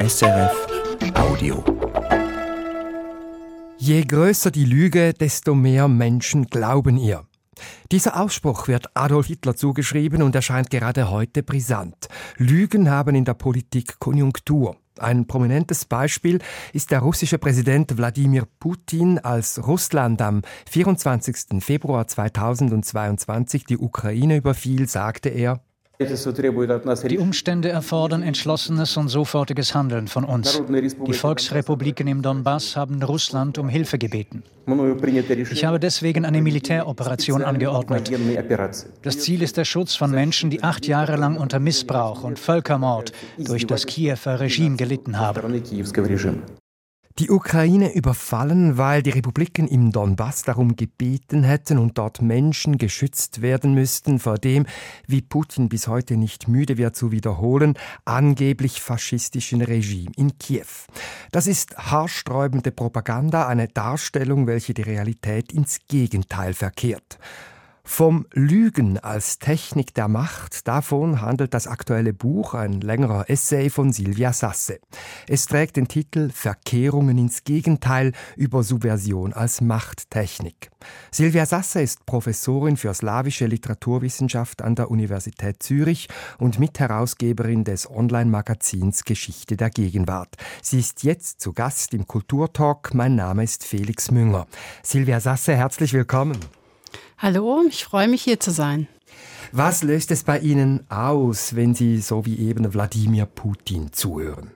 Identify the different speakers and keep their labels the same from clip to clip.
Speaker 1: SRF Audio.
Speaker 2: Je größer die Lüge, desto mehr Menschen glauben ihr. Dieser Ausspruch wird Adolf Hitler zugeschrieben und erscheint gerade heute brisant. Lügen haben in der Politik Konjunktur. Ein prominentes Beispiel ist der russische Präsident Wladimir Putin, als Russland am 24. Februar 2022 die Ukraine überfiel, sagte er,
Speaker 3: die Umstände erfordern entschlossenes und sofortiges Handeln von uns. Die Volksrepubliken im Donbass haben Russland um Hilfe gebeten. Ich habe deswegen eine Militäroperation angeordnet. Das Ziel ist der Schutz von Menschen, die acht Jahre lang unter Missbrauch und Völkermord durch das Kiewer Regime gelitten haben
Speaker 2: die Ukraine überfallen, weil die Republiken im Donbass darum gebeten hätten und dort Menschen geschützt werden müssten vor dem, wie Putin bis heute nicht müde wird zu wiederholen, angeblich faschistischen Regime in Kiew. Das ist haarsträubende Propaganda, eine Darstellung, welche die Realität ins Gegenteil verkehrt. Vom Lügen als Technik der Macht, davon handelt das aktuelle Buch, ein längerer Essay von Silvia Sasse. Es trägt den Titel Verkehrungen ins Gegenteil über Subversion als Machttechnik. Silvia Sasse ist Professorin für slawische Literaturwissenschaft an der Universität Zürich und Mitherausgeberin des Online-Magazins Geschichte der Gegenwart. Sie ist jetzt zu Gast im Kulturtalk. Mein Name ist Felix Münger. Silvia Sasse, herzlich willkommen.
Speaker 4: Hallo, ich freue mich hier zu sein.
Speaker 2: Was löst es bei Ihnen aus, wenn Sie so wie eben Wladimir Putin zuhören?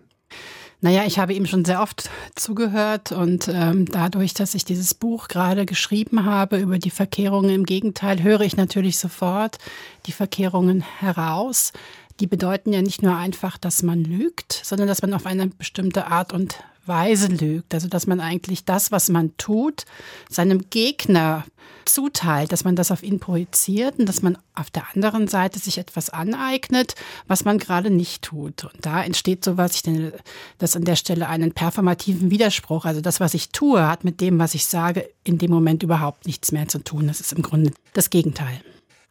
Speaker 4: Naja, ich habe ihm schon sehr oft zugehört und ähm, dadurch, dass ich dieses Buch gerade geschrieben habe über die Verkehrungen im Gegenteil, höre ich natürlich sofort die Verkehrungen heraus. Die bedeuten ja nicht nur einfach, dass man lügt, sondern dass man auf eine bestimmte Art und Weise lügt. Also dass man eigentlich das, was man tut, seinem Gegner zuteilt, dass man das auf ihn projiziert und dass man auf der anderen Seite sich etwas aneignet, was man gerade nicht tut. Und da entsteht sowas, ich nenne das an der Stelle einen performativen Widerspruch. Also das, was ich tue, hat mit dem, was ich sage, in dem Moment überhaupt nichts mehr zu tun. Das ist im Grunde das Gegenteil.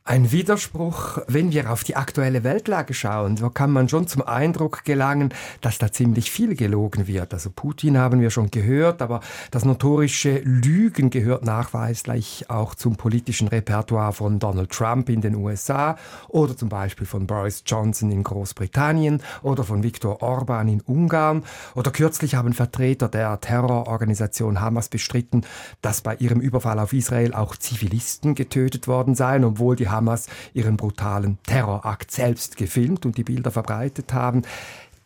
Speaker 2: Ein Widerspruch, wenn wir auf die aktuelle Weltlage schauen, so kann man schon zum Eindruck gelangen, dass da ziemlich viel gelogen wird. Also Putin haben wir schon gehört, aber das notorische Lügen gehört nachweislich auch zum politischen Repertoire von Donald Trump in den USA oder zum Beispiel von Boris Johnson in Großbritannien oder von Viktor Orban in Ungarn. Oder kürzlich haben Vertreter der Terrororganisation Hamas bestritten, dass bei ihrem Überfall auf Israel auch Zivilisten getötet worden seien, obwohl die Hamas ihren brutalen Terrorakt selbst gefilmt und die Bilder verbreitet haben.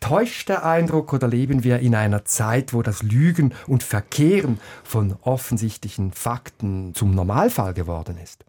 Speaker 2: Täuscht der Eindruck oder leben wir in einer Zeit, wo das Lügen und Verkehren von offensichtlichen Fakten zum Normalfall geworden ist?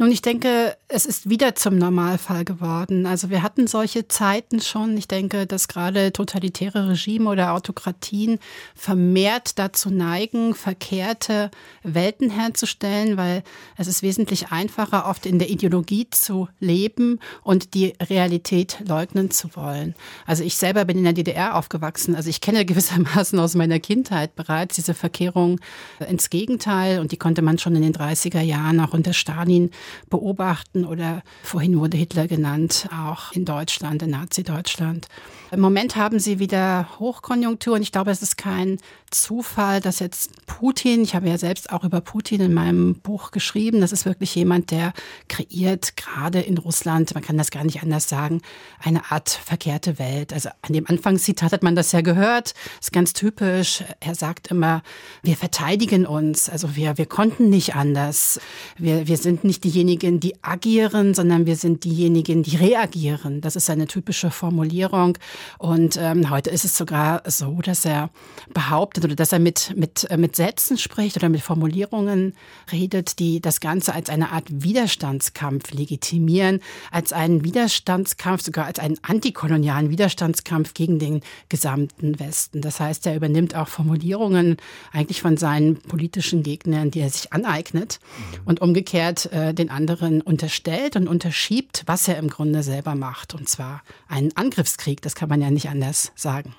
Speaker 4: Nun, ich denke, es ist wieder zum Normalfall geworden. Also wir hatten solche Zeiten schon. Ich denke, dass gerade totalitäre Regime oder Autokratien vermehrt dazu neigen, verkehrte Welten herzustellen, weil es ist wesentlich einfacher, oft in der Ideologie zu leben und die Realität leugnen zu wollen. Also ich selber bin in der DDR aufgewachsen. Also ich kenne gewissermaßen aus meiner Kindheit bereits diese Verkehrung ins Gegenteil und die konnte man schon in den 30er Jahren auch unter Stalin beobachten oder vorhin wurde Hitler genannt, auch in Deutschland, in Nazi-Deutschland. Im Moment haben sie wieder Hochkonjunktur und ich glaube, es ist kein Zufall, dass jetzt Putin, ich habe ja selbst auch über Putin in meinem Buch geschrieben, das ist wirklich jemand, der kreiert gerade in Russland, man kann das gar nicht anders sagen, eine Art verkehrte Welt. Also an dem Anfangszitat hat man das ja gehört, ist ganz typisch. Er sagt immer, wir verteidigen uns, also wir, wir konnten nicht anders. Wir, wir sind nicht diejenigen, die agieren, sondern wir sind diejenigen, die reagieren. Das ist eine typische Formulierung. Und ähm, heute ist es sogar so, dass er behauptet oder dass er mit, mit, äh, mit Sätzen spricht oder mit Formulierungen redet, die das Ganze als eine Art Widerstandskampf legitimieren, als einen Widerstandskampf, sogar als einen antikolonialen Widerstandskampf gegen den gesamten Westen. Das heißt, er übernimmt auch Formulierungen eigentlich von seinen politischen Gegnern, die er sich aneignet mhm. und umgekehrt äh, den den anderen unterstellt und unterschiebt, was er im Grunde selber macht. Und zwar einen Angriffskrieg, das kann man ja nicht anders sagen.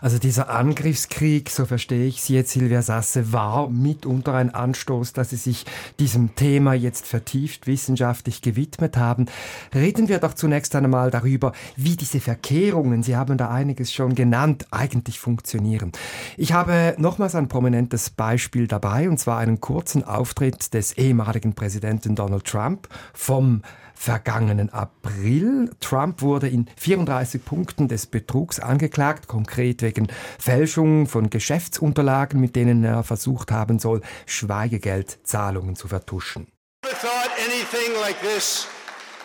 Speaker 2: Also dieser Angriffskrieg, so verstehe ich Sie jetzt, Silvia Sasse, war mitunter ein Anstoß, dass Sie sich diesem Thema jetzt vertieft wissenschaftlich gewidmet haben. Reden wir doch zunächst einmal darüber, wie diese Verkehrungen, Sie haben da einiges schon genannt, eigentlich funktionieren. Ich habe nochmals ein prominentes Beispiel dabei, und zwar einen kurzen Auftritt des ehemaligen Präsidenten Donald Trump vom vergangenen April. Trump wurde in 34 Punkten des Betrugs angeklagt, konkret wegen Fälschung von Geschäftsunterlagen, mit denen er versucht haben soll, Schweigegeldzahlungen zu vertuschen. Never thought anything like this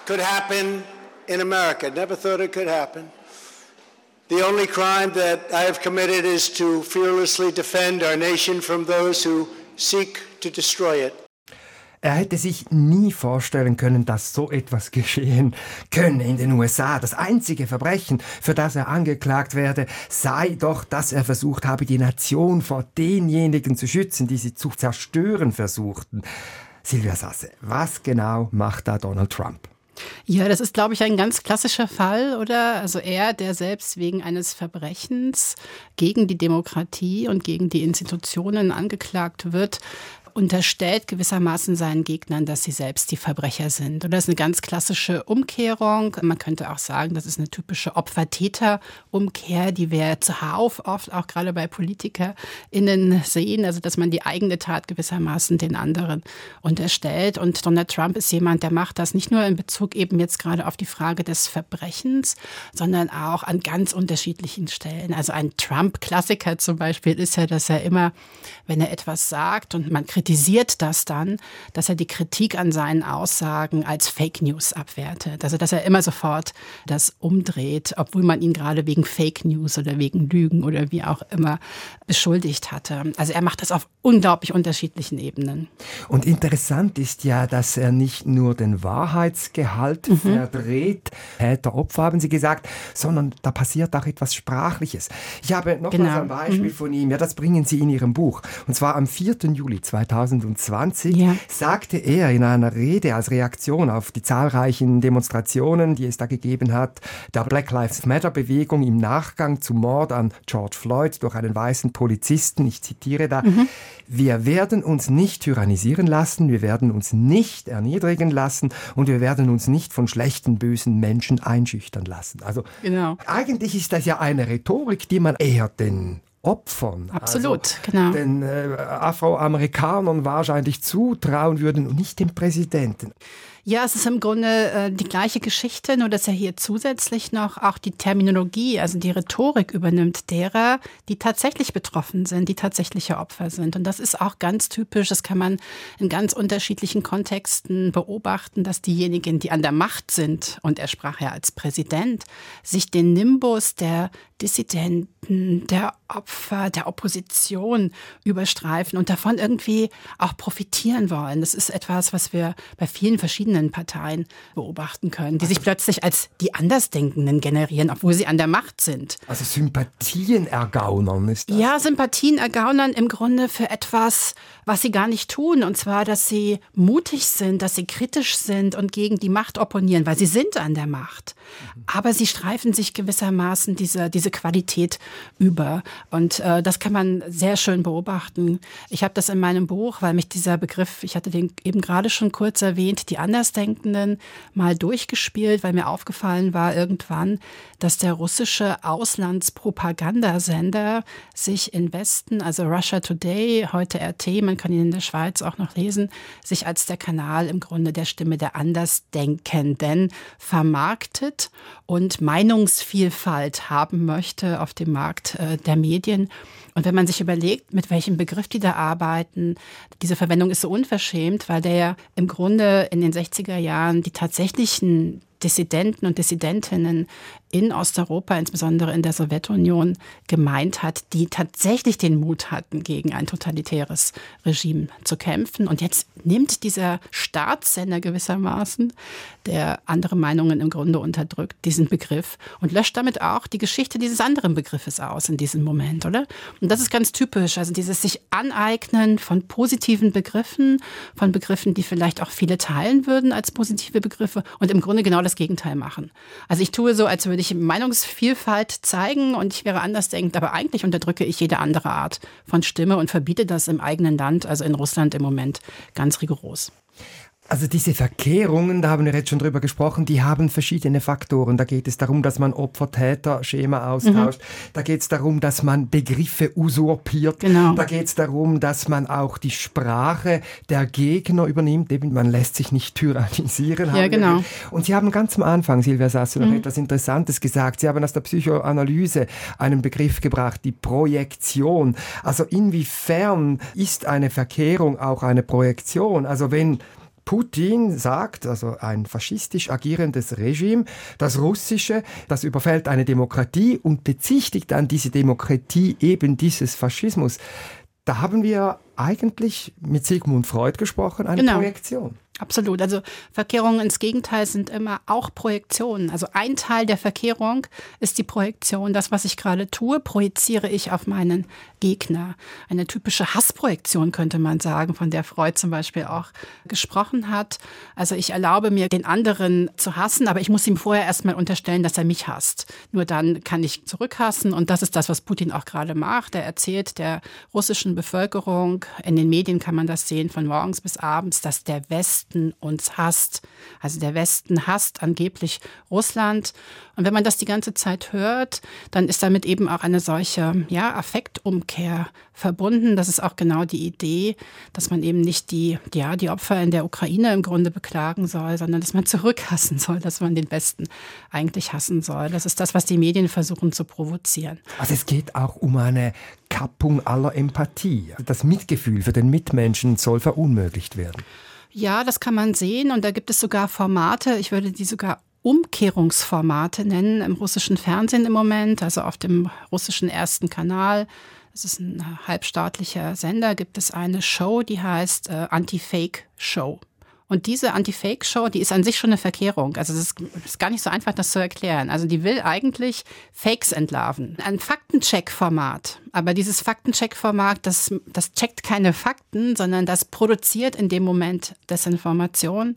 Speaker 2: could happen in America. Never thought it could happen. The only crime that I have committed is to fearlessly defend our nation from those who seek to destroy it. Er hätte sich nie vorstellen können, dass so etwas geschehen könne in den USA. Das einzige Verbrechen, für das er angeklagt werde, sei doch, dass er versucht habe, die Nation vor denjenigen zu schützen, die sie zu zerstören versuchten. Silvia Sasse, was genau macht da Donald Trump?
Speaker 4: Ja, das ist, glaube ich, ein ganz klassischer Fall, oder? Also er, der selbst wegen eines Verbrechens gegen die Demokratie und gegen die Institutionen angeklagt wird, unterstellt gewissermaßen seinen Gegnern, dass sie selbst die Verbrecher sind. Und das ist eine ganz klassische Umkehrung. Man könnte auch sagen, das ist eine typische Opfer-Täter-Umkehr, die wir zuhauf oft auch gerade bei PolitikerInnen sehen. Also, dass man die eigene Tat gewissermaßen den anderen unterstellt. Und Donald Trump ist jemand, der macht das nicht nur in Bezug eben jetzt gerade auf die Frage des Verbrechens, sondern auch an ganz unterschiedlichen Stellen. Also ein Trump-Klassiker zum Beispiel ist ja, dass er immer, wenn er etwas sagt und man kritisiert, kritisiert das dann, dass er die Kritik an seinen Aussagen als Fake News abwertet. Also dass er immer sofort das umdreht, obwohl man ihn gerade wegen Fake News oder wegen Lügen oder wie auch immer beschuldigt hatte. Also er macht das auf unglaublich unterschiedlichen Ebenen.
Speaker 2: Und interessant ist ja, dass er nicht nur den Wahrheitsgehalt mhm. verdreht, Täter, Opfer haben Sie gesagt, sondern da passiert auch etwas Sprachliches. Ich habe noch genau. mal ein Beispiel mhm. von ihm, ja, das bringen Sie in Ihrem Buch. Und zwar am 4. Juli 2000 2020 ja. sagte er in einer Rede als Reaktion auf die zahlreichen Demonstrationen, die es da gegeben hat, der Black Lives Matter Bewegung im Nachgang zum Mord an George Floyd durch einen weißen Polizisten, ich zitiere da, mhm. wir werden uns nicht tyrannisieren lassen, wir werden uns nicht erniedrigen lassen und wir werden uns nicht von schlechten, bösen Menschen einschüchtern lassen. Also genau. eigentlich ist das ja eine Rhetorik, die man eher den Opfern.
Speaker 4: Absolut, also, genau.
Speaker 2: Den äh, Afroamerikanern wahrscheinlich zutrauen würden und nicht dem Präsidenten.
Speaker 4: Ja, es ist im Grunde äh, die gleiche Geschichte, nur dass er hier zusätzlich noch auch die Terminologie, also die Rhetorik übernimmt derer, die tatsächlich betroffen sind, die tatsächliche Opfer sind. Und das ist auch ganz typisch, das kann man in ganz unterschiedlichen Kontexten beobachten, dass diejenigen, die an der Macht sind, und er sprach ja als Präsident, sich den Nimbus der Dissidenten, der Opfer, der Opposition überstreifen und davon irgendwie auch profitieren wollen. Das ist etwas, was wir bei vielen verschiedenen Parteien beobachten können, die sich plötzlich als die Andersdenkenden generieren, obwohl sie an der Macht sind.
Speaker 2: Also Sympathien ergaunern ist das?
Speaker 4: Ja, Sympathien ergaunern im Grunde für etwas, was sie gar nicht tun. Und zwar, dass sie mutig sind, dass sie kritisch sind und gegen die Macht opponieren, weil sie sind an der Macht. Aber sie streifen sich gewissermaßen diese, diese Qualität über. Und äh, das kann man sehr schön beobachten. Ich habe das in meinem Buch, weil mich dieser Begriff, ich hatte den eben gerade schon kurz erwähnt, die Andersdenkenden mal durchgespielt, weil mir aufgefallen war irgendwann, dass der russische Auslandspropagandasender sich in Westen, also Russia Today, heute RT, man kann ihn in der Schweiz auch noch lesen, sich als der Kanal im Grunde der Stimme der Andersdenkenden vermarktet und Meinungsvielfalt haben möchte auf dem Markt äh, der Medien. Und wenn man sich überlegt, mit welchem Begriff die da arbeiten, diese Verwendung ist so unverschämt, weil der ja im Grunde in den 60er Jahren die tatsächlichen Dissidenten und Dissidentinnen in Osteuropa, insbesondere in der Sowjetunion, gemeint hat, die tatsächlich den Mut hatten, gegen ein totalitäres Regime zu kämpfen. Und jetzt nimmt dieser Staatssender gewissermaßen, der andere Meinungen im Grunde unterdrückt, diesen Begriff und löscht damit auch die Geschichte dieses anderen Begriffes aus in diesem Moment, oder? Und das ist ganz typisch, also dieses sich aneignen von positiven Begriffen, von Begriffen, die vielleicht auch viele teilen würden als positive Begriffe und im Grunde genau das Gegenteil machen. Also ich tue so, als würde ich Meinungsvielfalt zeigen und ich wäre andersdenkend, aber eigentlich unterdrücke ich jede andere Art von Stimme und verbiete das im eigenen Land, also in Russland im Moment, ganz rigoros.
Speaker 2: Also diese Verkehrungen, da haben wir jetzt schon drüber gesprochen, die haben verschiedene Faktoren. Da geht es darum, dass man Opfer-Täter-Schema austauscht. Mhm. Da geht es darum, dass man Begriffe usurpiert. Genau. Da geht es darum, dass man auch die Sprache der Gegner übernimmt. Eben, man lässt sich nicht tyrannisieren.
Speaker 4: Ja, genau.
Speaker 2: Und Sie haben ganz am Anfang, Silvia Sasso, noch mhm. etwas Interessantes gesagt. Sie haben aus der Psychoanalyse einen Begriff gebracht, die Projektion. Also inwiefern ist eine Verkehrung auch eine Projektion? Also wenn Putin sagt, also ein faschistisch agierendes Regime, das russische, das überfällt eine Demokratie und bezichtigt dann diese Demokratie eben dieses Faschismus. Da haben wir eigentlich mit Sigmund Freud gesprochen, eine genau. Projektion.
Speaker 4: Absolut. Also Verkehrungen ins Gegenteil sind immer auch Projektionen. Also ein Teil der Verkehrung ist die Projektion. Das, was ich gerade tue, projiziere ich auf meinen Gegner. Eine typische Hassprojektion könnte man sagen, von der Freud zum Beispiel auch gesprochen hat. Also ich erlaube mir, den anderen zu hassen, aber ich muss ihm vorher erstmal unterstellen, dass er mich hasst. Nur dann kann ich zurückhassen. Und das ist das, was Putin auch gerade macht. Er erzählt der russischen Bevölkerung, in den Medien kann man das sehen, von morgens bis abends, dass der Westen Westen uns hasst. Also der Westen hasst angeblich Russland. Und wenn man das die ganze Zeit hört, dann ist damit eben auch eine solche ja, Affektumkehr verbunden. Das ist auch genau die Idee, dass man eben nicht die, ja, die Opfer in der Ukraine im Grunde beklagen soll, sondern dass man zurückhassen soll, dass man den Westen eigentlich hassen soll. Das ist das, was die Medien versuchen zu provozieren.
Speaker 2: Also es geht auch um eine Kappung aller Empathie. Das Mitgefühl für den Mitmenschen soll verunmöglicht werden.
Speaker 4: Ja, das kann man sehen und da gibt es sogar Formate, ich würde die sogar Umkehrungsformate nennen im russischen Fernsehen im Moment, also auf dem russischen ersten Kanal. Das ist ein halbstaatlicher Sender, gibt es eine Show, die heißt äh, Anti-Fake Show. Und diese Anti-Fake-Show, die ist an sich schon eine Verkehrung. Also es ist, ist, gar nicht so einfach, das zu erklären. Also die will eigentlich Fakes entlarven. Ein Faktencheck-Format. Aber dieses Faktencheck-Format, das, das checkt keine Fakten, sondern das produziert in dem Moment Desinformation.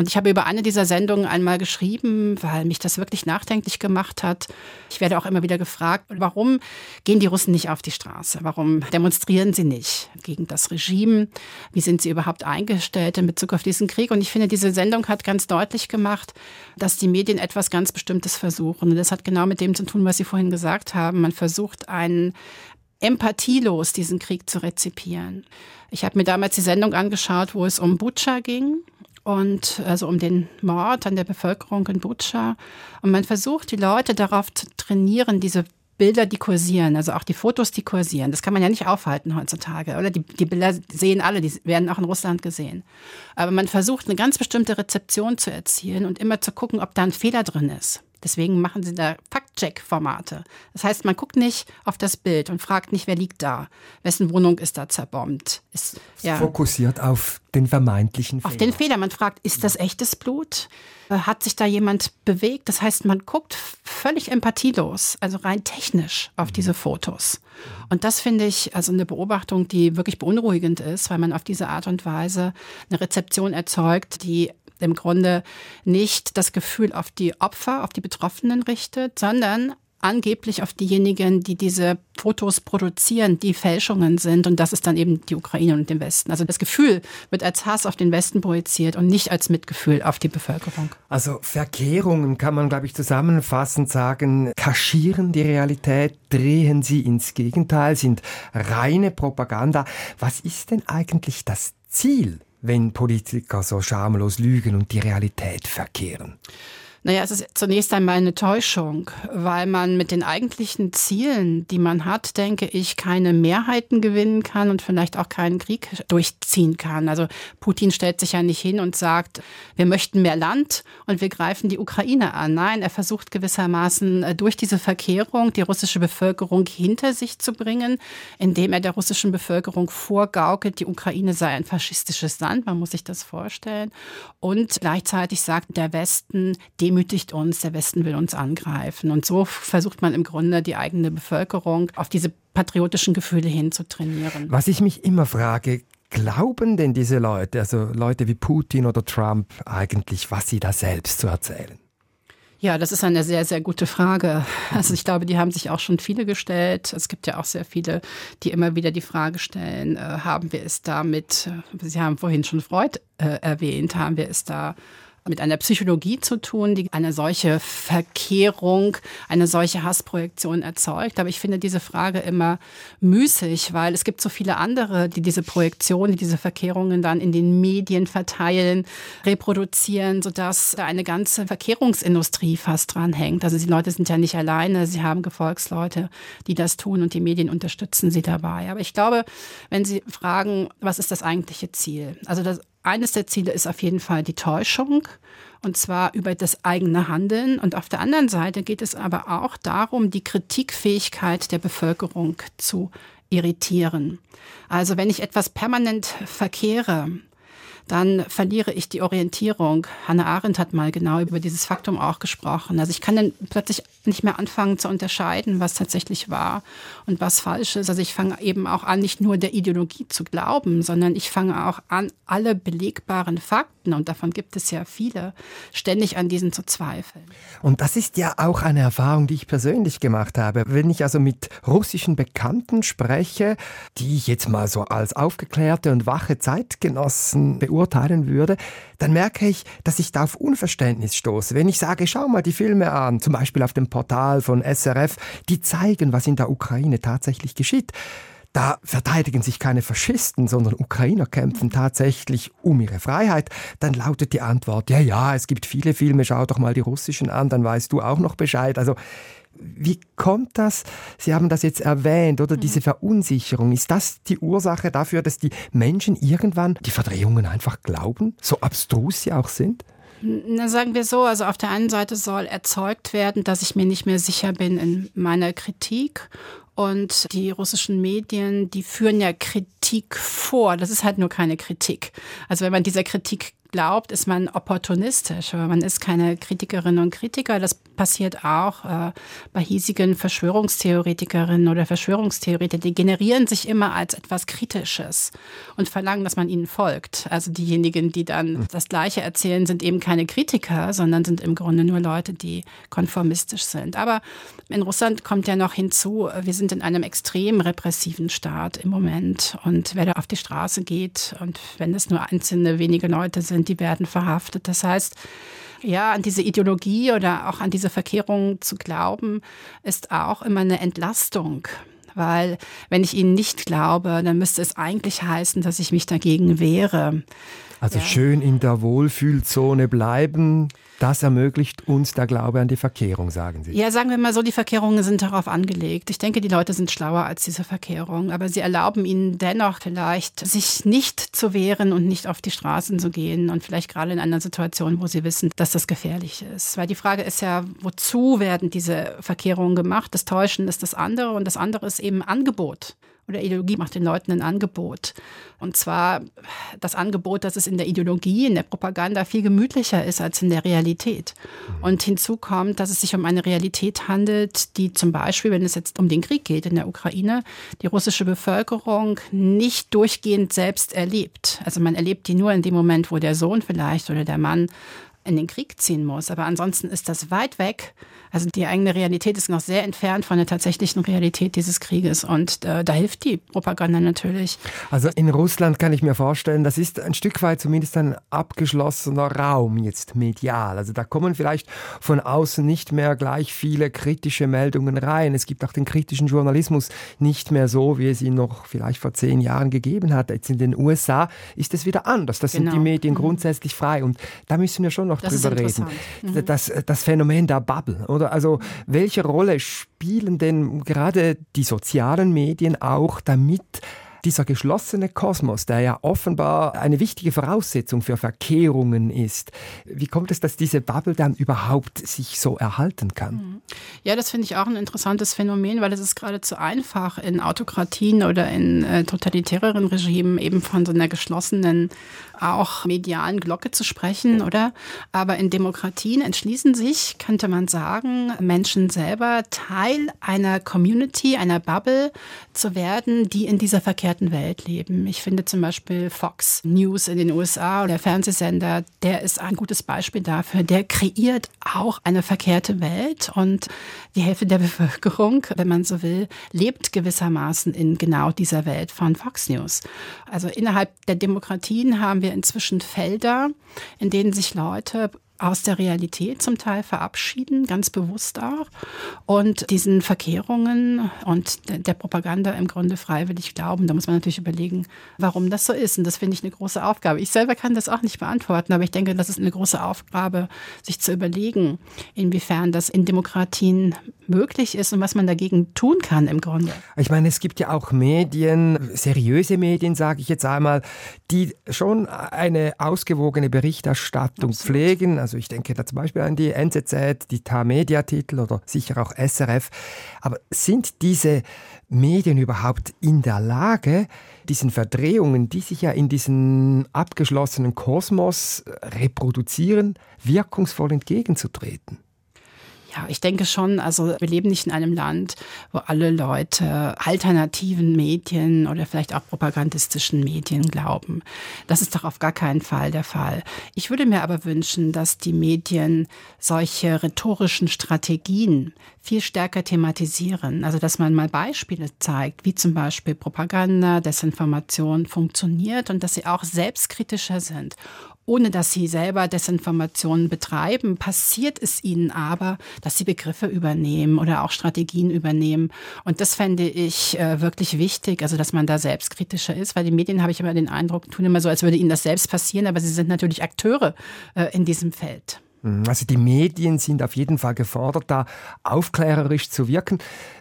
Speaker 4: Und ich habe über eine dieser Sendungen einmal geschrieben, weil mich das wirklich nachdenklich gemacht hat. Ich werde auch immer wieder gefragt, warum gehen die Russen nicht auf die Straße? Warum demonstrieren sie nicht gegen das Regime? Wie sind sie überhaupt eingestellt in Bezug auf diesen Krieg? Und ich finde, diese Sendung hat ganz deutlich gemacht, dass die Medien etwas ganz Bestimmtes versuchen. Und das hat genau mit dem zu tun, was Sie vorhin gesagt haben. Man versucht einen empathielos diesen Krieg zu rezipieren. Ich habe mir damals die Sendung angeschaut, wo es um Butscha ging und also um den Mord an der Bevölkerung in Butscha. Und man versucht, die Leute darauf zu trainieren, diese Bilder, die kursieren, also auch die Fotos, die kursieren. Das kann man ja nicht aufhalten heutzutage, oder? Die, die Bilder sehen alle, die werden auch in Russland gesehen. Aber man versucht, eine ganz bestimmte Rezeption zu erzielen und immer zu gucken, ob da ein Fehler drin ist. Deswegen machen sie da Fact-Check-Formate. Das heißt, man guckt nicht auf das Bild und fragt nicht, wer liegt da, wessen Wohnung ist da zerbombt. Ist,
Speaker 2: ja, Fokussiert auf den vermeintlichen
Speaker 4: Fehler. Auf den Fehler. Man fragt, ist das echtes Blut? Äh, hat sich da jemand bewegt? Das heißt, man guckt völlig empathielos, also rein technisch auf mhm. diese Fotos. Und das finde ich also eine Beobachtung, die wirklich beunruhigend ist, weil man auf diese Art und Weise eine Rezeption erzeugt, die im Grunde nicht das Gefühl auf die Opfer, auf die Betroffenen richtet, sondern angeblich auf diejenigen, die diese Fotos produzieren, die Fälschungen sind. Und das ist dann eben die Ukraine und den Westen. Also das Gefühl wird als Hass auf den Westen projiziert und nicht als Mitgefühl auf die Bevölkerung.
Speaker 2: Also Verkehrungen kann man, glaube ich, zusammenfassend sagen, kaschieren die Realität, drehen sie ins Gegenteil, sind reine Propaganda. Was ist denn eigentlich das Ziel wenn Politiker so schamlos lügen und die Realität verkehren?
Speaker 4: Naja, es ist zunächst einmal eine Täuschung, weil man mit den eigentlichen Zielen, die man hat, denke ich, keine Mehrheiten gewinnen kann und vielleicht auch keinen Krieg durchziehen kann. Also Putin stellt sich ja nicht hin und sagt, wir möchten mehr Land und wir greifen die Ukraine an. Nein, er versucht gewissermaßen äh, durch diese Verkehrung die russische Bevölkerung hinter sich zu bringen, indem er der russischen Bevölkerung vorgaukelt, die Ukraine sei ein faschistisches Land. Man muss sich das vorstellen. Und gleichzeitig sagt der Westen, dem demütigt uns, der Westen will uns angreifen. Und so versucht man im Grunde die eigene Bevölkerung auf diese patriotischen Gefühle hin zu trainieren.
Speaker 2: Was ich mich immer frage, glauben denn diese Leute, also Leute wie Putin oder Trump, eigentlich, was sie da selbst zu erzählen?
Speaker 4: Ja, das ist eine sehr, sehr gute Frage. Also ich glaube, die haben sich auch schon viele gestellt. Es gibt ja auch sehr viele, die immer wieder die Frage stellen, äh, haben wir es damit, äh, Sie haben vorhin schon Freud äh, erwähnt, haben wir es da mit einer Psychologie zu tun, die eine solche Verkehrung, eine solche Hassprojektion erzeugt. Aber ich finde diese Frage immer müßig, weil es gibt so viele andere, die diese Projektion, die diese Verkehrungen dann in den Medien verteilen, reproduzieren, sodass da eine ganze Verkehrungsindustrie fast dran hängt. Also die Leute sind ja nicht alleine, sie haben Gefolgsleute, die das tun und die Medien unterstützen sie dabei. Aber ich glaube, wenn Sie fragen, was ist das eigentliche Ziel? Also das eines der Ziele ist auf jeden Fall die Täuschung, und zwar über das eigene Handeln. Und auf der anderen Seite geht es aber auch darum, die Kritikfähigkeit der Bevölkerung zu irritieren. Also wenn ich etwas permanent verkehre, dann verliere ich die Orientierung. Hannah Arendt hat mal genau über dieses Faktum auch gesprochen. Also ich kann dann plötzlich nicht mehr anfangen zu unterscheiden, was tatsächlich wahr und was falsch ist. Also ich fange eben auch an, nicht nur der Ideologie zu glauben, sondern ich fange auch an, alle belegbaren Fakten, und davon gibt es ja viele, ständig an diesen zu zweifeln.
Speaker 2: Und das ist ja auch eine Erfahrung, die ich persönlich gemacht habe. Wenn ich also mit russischen Bekannten spreche, die ich jetzt mal so als aufgeklärte und wache Zeitgenossen beurteile, beurteilen würde, dann merke ich, dass ich da auf Unverständnis stoße. Wenn ich sage, schau mal die Filme an, zum Beispiel auf dem Portal von SRF, die zeigen, was in der Ukraine tatsächlich geschieht. Da verteidigen sich keine Faschisten, sondern Ukrainer kämpfen tatsächlich um ihre Freiheit. Dann lautet die Antwort, ja, ja, es gibt viele Filme, schau doch mal die russischen an, dann weißt du auch noch Bescheid. Also wie kommt das? Sie haben das jetzt erwähnt, oder mhm. diese Verunsicherung. Ist das die Ursache dafür, dass die Menschen irgendwann die Verdrehungen einfach glauben, so abstrus sie auch sind?
Speaker 4: Na, sagen wir so, also auf der einen Seite soll erzeugt werden, dass ich mir nicht mehr sicher bin in meiner Kritik. Und die russischen Medien, die führen ja Kritik vor. Das ist halt nur keine Kritik. Also wenn man dieser Kritik glaubt, ist man opportunistisch, man ist keine Kritikerin und Kritiker. Das passiert auch äh, bei hiesigen Verschwörungstheoretikerinnen oder Verschwörungstheoretiker. Die generieren sich immer als etwas Kritisches und verlangen, dass man ihnen folgt. Also diejenigen, die dann hm. das Gleiche erzählen, sind eben keine Kritiker, sondern sind im Grunde nur Leute, die konformistisch sind. Aber in Russland kommt ja noch hinzu, wir sind in einem extrem repressiven Staat im Moment. Und wer da auf die Straße geht und wenn es nur einzelne wenige Leute sind, sind, die werden verhaftet. Das heißt, ja, an diese Ideologie oder auch an diese Verkehrung zu glauben, ist auch immer eine Entlastung. Weil wenn ich ihnen nicht glaube, dann müsste es eigentlich heißen, dass ich mich dagegen wehre.
Speaker 2: Also ja. schön in der Wohlfühlzone bleiben, das ermöglicht uns der Glaube an die Verkehrung, sagen Sie.
Speaker 4: Ja, sagen wir mal so, die Verkehrungen sind darauf angelegt. Ich denke, die Leute sind schlauer als diese Verkehrung, aber sie erlauben ihnen dennoch vielleicht, sich nicht zu wehren und nicht auf die Straßen zu gehen und vielleicht gerade in einer Situation, wo sie wissen, dass das gefährlich ist. Weil die Frage ist ja, wozu werden diese Verkehrungen gemacht? Das Täuschen ist das andere und das andere ist eben Angebot oder Ideologie macht den Leuten ein Angebot. Und zwar das Angebot, dass es in der Ideologie, in der Propaganda viel gemütlicher ist als in der Realität. Mhm. Und hinzu kommt, dass es sich um eine Realität handelt, die zum Beispiel, wenn es jetzt um den Krieg geht in der Ukraine, die russische Bevölkerung nicht durchgehend selbst erlebt. Also man erlebt die nur in dem Moment, wo der Sohn vielleicht oder der Mann in den Krieg ziehen muss. Aber ansonsten ist das weit weg Also die eigene Realität ist noch sehr entfernt von der tatsächlichen Realität dieses Krieges und äh, da hilft die Propaganda natürlich.
Speaker 2: Also in Russland kann ich mir vorstellen, das ist ein Stück weit zumindest ein abgeschlossener Raum jetzt medial. Also da kommen vielleicht von außen nicht mehr gleich viele kritische Meldungen rein. Es gibt auch den kritischen Journalismus nicht mehr so, wie es ihn noch vielleicht vor zehn Jahren gegeben hat. Jetzt in den USA ist es wieder anders. Das genau. sind die genau. Medien mhm. grundsätzlich frei und da müssen wir schon noch das drüber reden. Mhm. Das, das Phänomen der Bubble, oder? Also welche Rolle spielen denn gerade die sozialen Medien auch damit, dieser geschlossene Kosmos, der ja offenbar eine wichtige Voraussetzung für Verkehrungen ist, wie kommt es, dass diese Bubble dann überhaupt sich so erhalten kann? Mhm.
Speaker 4: Ja, das finde ich auch ein interessantes Phänomen, weil es ist geradezu einfach in Autokratien oder in äh, totalitäreren Regimen eben von so einer geschlossenen auch medialen Glocke zu sprechen, oder? Aber in Demokratien entschließen sich, könnte man sagen, Menschen selber Teil einer Community, einer Bubble zu werden, die in dieser Verkehr verkehrten Welt leben. Ich finde zum Beispiel Fox News in den USA oder der Fernsehsender, der ist ein gutes Beispiel dafür. Der kreiert auch eine verkehrte Welt und die Hälfte der Bevölkerung, wenn man so will, lebt gewissermaßen in genau dieser Welt von Fox News. Also innerhalb der Demokratien haben wir inzwischen Felder, in denen sich Leute aus der Realität zum Teil verabschieden, ganz bewusst auch, und diesen Verkehrungen und der Propaganda im Grunde freiwillig glauben. Da muss man natürlich überlegen, warum das so ist. Und das finde ich eine große Aufgabe. Ich selber kann das auch nicht beantworten, aber ich denke, das ist eine große Aufgabe, sich zu überlegen, inwiefern das in Demokratien möglich ist und was man dagegen tun kann im Grunde.
Speaker 2: Ich meine, es gibt ja auch Medien, seriöse Medien, sage ich jetzt einmal, die schon eine ausgewogene Berichterstattung Absolut. pflegen. Also ich denke da zum Beispiel an die NZZ, die TAR-Media-Titel oder sicher auch SRF. Aber sind diese Medien überhaupt in der Lage, diesen Verdrehungen, die sich ja in diesem abgeschlossenen Kosmos reproduzieren, wirkungsvoll entgegenzutreten?
Speaker 4: Ja, ich denke schon, also wir leben nicht in einem Land, wo alle Leute alternativen Medien oder vielleicht auch propagandistischen Medien glauben. Das ist doch auf gar keinen Fall der Fall. Ich würde mir aber wünschen, dass die Medien solche rhetorischen Strategien viel stärker thematisieren. Also dass man mal Beispiele zeigt, wie zum Beispiel Propaganda, Desinformation funktioniert und dass sie auch selbstkritischer sind ohne dass sie selber Desinformationen betreiben, passiert es ihnen aber, dass sie Begriffe übernehmen oder auch Strategien übernehmen. Und das fände ich äh, wirklich wichtig, also dass man da selbstkritischer ist, weil die Medien, habe ich immer den Eindruck, tun immer so, als würde ihnen das selbst passieren, aber sie sind natürlich Akteure äh, in diesem Feld.
Speaker 2: Mhm. Also die Medien sind auf jeden Fall gefordert, da aufklärerisch zu wirken.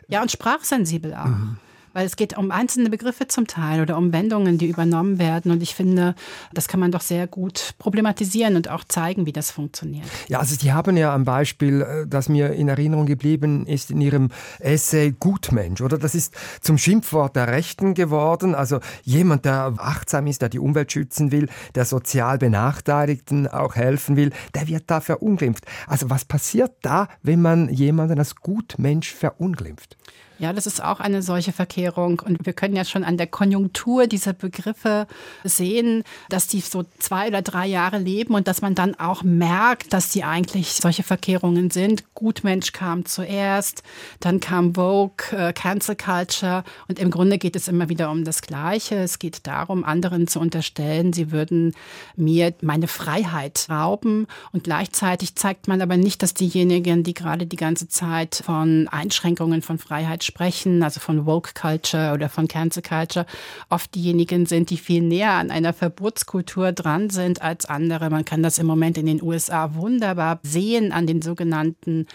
Speaker 4: Ja, und sprachsensibel auch. Mhm weil es geht um einzelne Begriffe zum Teil oder um Wendungen, die übernommen werden. Und ich finde, das kann man doch sehr gut problematisieren und auch zeigen, wie das funktioniert.
Speaker 2: Ja, also Sie haben ja ein Beispiel, äh, das mir in Erinnerung geblieben ist in Ihrem Essay Gutmensch, oder? Das ist zum Schimpfwort der Rechten geworden. Also jemand, der achtsam ist, der die Umwelt schützen will, der sozial Benachteiligten auch helfen will, der wird da verunglimpft. Also was passiert da, wenn man jemanden als Gutmensch verunglimpft?
Speaker 4: Ja, das ist auch eine solche Verkehrung. Und wir können ja schon an der Konjunktur dieser Begriffe sehen, dass die so zwei oder drei Jahre leben und dass man dann auch merkt, dass die eigentlich solche Verkehrungen sind. Gutmensch kam zuerst, dann kam Vogue, äh, Cancel Culture und im Grunde geht es immer wieder um das Gleiche. Es geht darum, anderen zu unterstellen, sie würden mir meine Freiheit rauben und gleichzeitig zeigt man aber nicht, dass diejenigen, die gerade die ganze Zeit von Einschränkungen von Freiheit sprechen, also von Woke Culture oder von Cancel Culture, oft diejenigen sind, die viel näher an einer Verbotskultur dran sind als andere. Man kann das im Moment in den USA wunderbar sehen an den sogenannten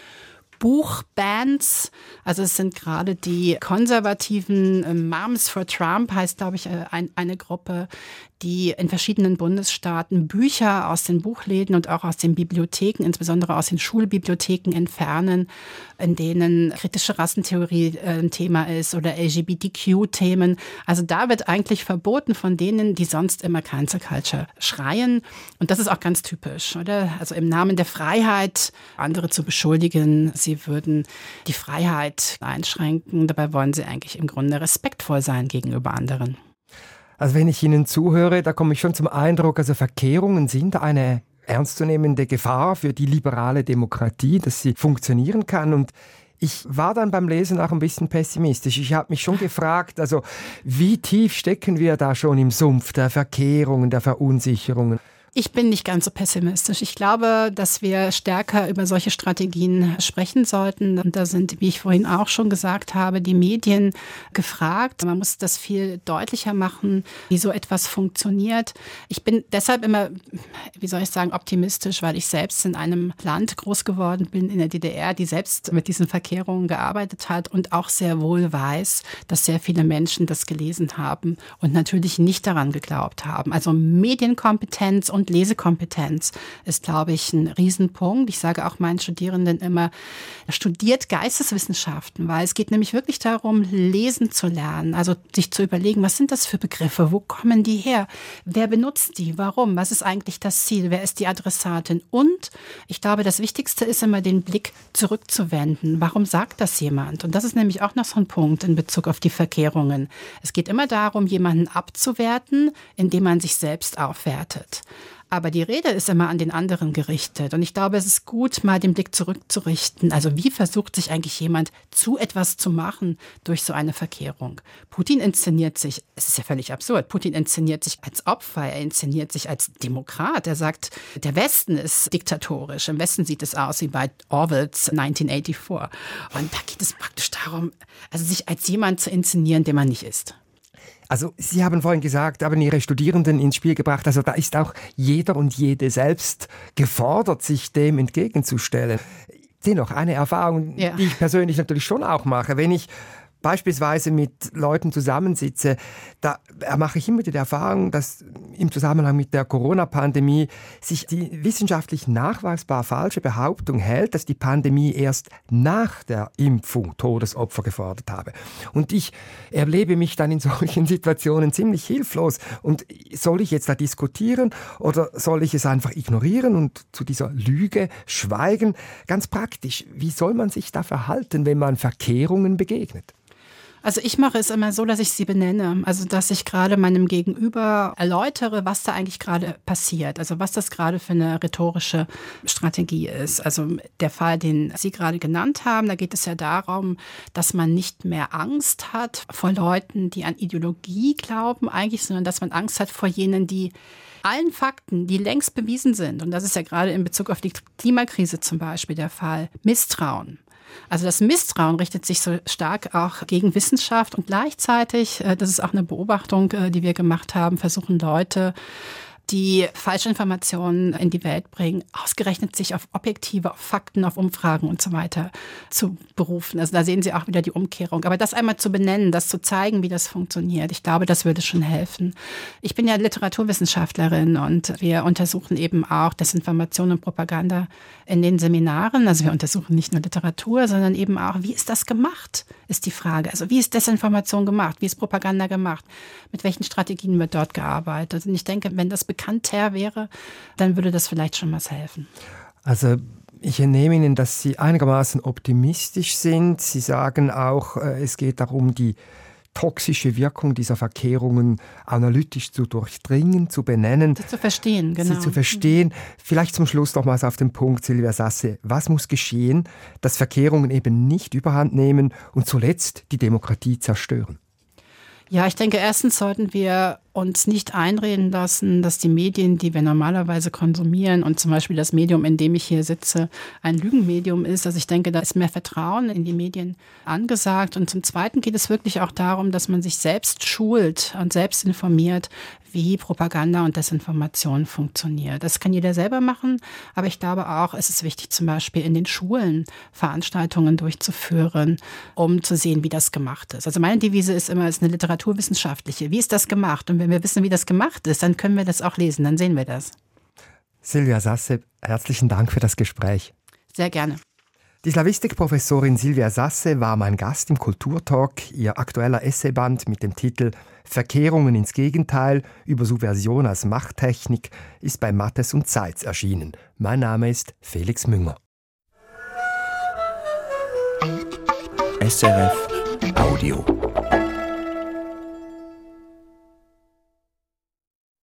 Speaker 4: Buchbands. Also es sind gerade die konservativen äh, Moms for Trump heißt, glaube ich, äh, ein, eine Gruppe, die in verschiedenen Bundesstaaten Bücher aus den Buchläden und auch aus den Bibliotheken, insbesondere aus den Schulbibliotheken entfernen, in denen kritische Rassentheorie äh, ein Thema ist oder LGBTQ-Themen. Also da wird eigentlich verboten von denen, die sonst immer Cancel Culture schreien. Und das ist auch ganz typisch, oder? Also im Namen der Freiheit andere zu beschuldigen, sie würden die Freiheit einschränken. Dabei wollen sie eigentlich im Grunde respektvoll sein gegenüber anderen.
Speaker 2: Also wenn ich Ihnen zuhöre, da komme ich schon zum Eindruck, also Verkehrungen sind eine ernstzunehmende Gefahr für die liberale Demokratie, dass sie funktionieren kann. Und ich war dann beim Lesen auch ein bisschen pessimistisch. Ich habe mich schon gefragt, also wie tief stecken wir da schon im Sumpf der Verkehrungen, der Verunsicherungen?
Speaker 4: Ich bin nicht ganz so pessimistisch. Ich glaube, dass wir stärker über solche Strategien sprechen sollten. Und da sind, wie ich vorhin auch schon gesagt habe, die Medien gefragt. Man muss das viel deutlicher machen, wie so etwas funktioniert. Ich bin deshalb immer, wie soll ich sagen, optimistisch, weil ich selbst in einem Land groß geworden bin, in der DDR, die selbst mit diesen Verkehrungen gearbeitet hat und auch sehr wohl weiß, dass sehr viele Menschen das gelesen haben und natürlich nicht daran geglaubt haben. Also Medienkompetenz und und Lesekompetenz ist, glaube ich, ein Riesenpunkt. Ich sage auch meinen Studierenden immer, studiert Geisteswissenschaften, weil es geht nämlich wirklich darum, lesen zu lernen, also sich zu überlegen, was sind das für Begriffe, wo kommen die her, wer benutzt die, warum, was ist eigentlich das Ziel, wer ist die Adressatin und ich glaube, das Wichtigste ist immer den Blick zurückzuwenden. Warum sagt das jemand? Und das ist nämlich auch noch so ein Punkt in Bezug auf die Verkehrungen. Es geht immer darum, jemanden abzuwerten, indem man sich selbst aufwertet. Aber die Rede ist immer an den anderen gerichtet. Und ich glaube, es ist gut, mal den Blick zurückzurichten. Also wie versucht sich eigentlich jemand zu etwas zu machen durch so eine Verkehrung? Putin inszeniert sich, es ist ja völlig absurd, Putin inszeniert sich als Opfer, er inszeniert sich als Demokrat. Er sagt, der Westen ist diktatorisch. Im Westen sieht es aus wie bei Orwells 1984. Und da geht es praktisch darum, also sich als jemand zu inszenieren, der man nicht ist.
Speaker 2: Also Sie haben vorhin gesagt, haben Ihre Studierenden ins Spiel gebracht, also da ist auch jeder und jede selbst gefordert, sich dem entgegenzustellen. Dennoch eine Erfahrung, ja. die ich persönlich natürlich schon auch mache, wenn ich beispielsweise mit Leuten zusammensitze, da mache ich immer die Erfahrung, dass im Zusammenhang mit der Corona-Pandemie sich die wissenschaftlich nachweisbar falsche Behauptung hält, dass die Pandemie erst nach der Impfung Todesopfer gefordert habe. Und ich erlebe mich dann in solchen Situationen ziemlich hilflos. Und soll ich jetzt da diskutieren oder soll ich es einfach ignorieren und zu dieser Lüge schweigen? Ganz praktisch, wie soll man sich da verhalten, wenn man Verkehrungen begegnet?
Speaker 4: Also ich mache es immer so, dass ich sie benenne. Also dass ich gerade meinem Gegenüber erläutere, was da eigentlich gerade passiert. Also was das gerade für eine rhetorische Strategie ist. Also der Fall, den Sie gerade genannt haben, da geht es ja darum, dass man nicht mehr Angst hat vor Leuten, die an Ideologie glauben eigentlich, sondern dass man Angst hat vor jenen, die allen Fakten, die längst bewiesen sind, und das ist ja gerade in Bezug auf die Klimakrise zum Beispiel der Fall, misstrauen. Also das Misstrauen richtet sich so stark auch gegen Wissenschaft und gleichzeitig, äh, das ist auch eine Beobachtung, äh, die wir gemacht haben, versuchen Leute die Falschinformationen in die Welt bringen, ausgerechnet sich auf objektive, auf Fakten, auf Umfragen und so weiter zu berufen. Also da sehen Sie auch wieder die Umkehrung. Aber das einmal zu benennen, das zu zeigen, wie das funktioniert, ich glaube, das würde schon helfen. Ich bin ja Literaturwissenschaftlerin und wir untersuchen eben auch Desinformation und Propaganda in den Seminaren. Also wir untersuchen nicht nur Literatur, sondern eben auch, wie ist das gemacht, ist die Frage. Also wie ist Desinformation gemacht? Wie ist Propaganda gemacht? Mit welchen Strategien wird dort gearbeitet? Und ich denke, wenn das bekannter wäre, dann würde das vielleicht schon was helfen.
Speaker 2: Also ich entnehme Ihnen, dass Sie einigermaßen optimistisch sind. Sie sagen auch, äh, es geht darum, die toxische Wirkung dieser Verkehrungen analytisch zu durchdringen, zu benennen.
Speaker 4: Sie zu verstehen, genau.
Speaker 2: Sie zu verstehen. Vielleicht zum Schluss nochmals auf den Punkt, Silvia Sasse. Was muss geschehen, dass Verkehrungen eben nicht überhand nehmen und zuletzt die Demokratie zerstören?
Speaker 4: Ja, ich denke, erstens sollten wir uns nicht einreden lassen, dass die Medien, die wir normalerweise konsumieren und zum Beispiel das Medium, in dem ich hier sitze, ein Lügenmedium ist. Also ich denke, da ist mehr Vertrauen in die Medien angesagt. Und zum Zweiten geht es wirklich auch darum, dass man sich selbst schult und selbst informiert, wie Propaganda und Desinformation funktioniert. Das kann jeder selber machen, aber ich glaube auch, es ist wichtig, zum Beispiel in den Schulen Veranstaltungen durchzuführen, um zu sehen, wie das gemacht ist. Also meine Devise ist immer, es ist eine literaturwissenschaftliche. Wie ist das gemacht? Und wenn wir wissen, wie das gemacht ist, dann können wir das auch lesen, dann sehen wir das.
Speaker 2: Silvia Sasse, herzlichen Dank für das Gespräch.
Speaker 4: Sehr gerne.
Speaker 2: Die Slavistikprofessorin Silvia Sasse war mein Gast im Kulturtalk. Ihr aktueller Essayband mit dem Titel Verkehrungen ins Gegenteil über Subversion als Machttechnik ist bei Mattes und Zeitz erschienen. Mein Name ist Felix Münger.
Speaker 1: SRF Audio.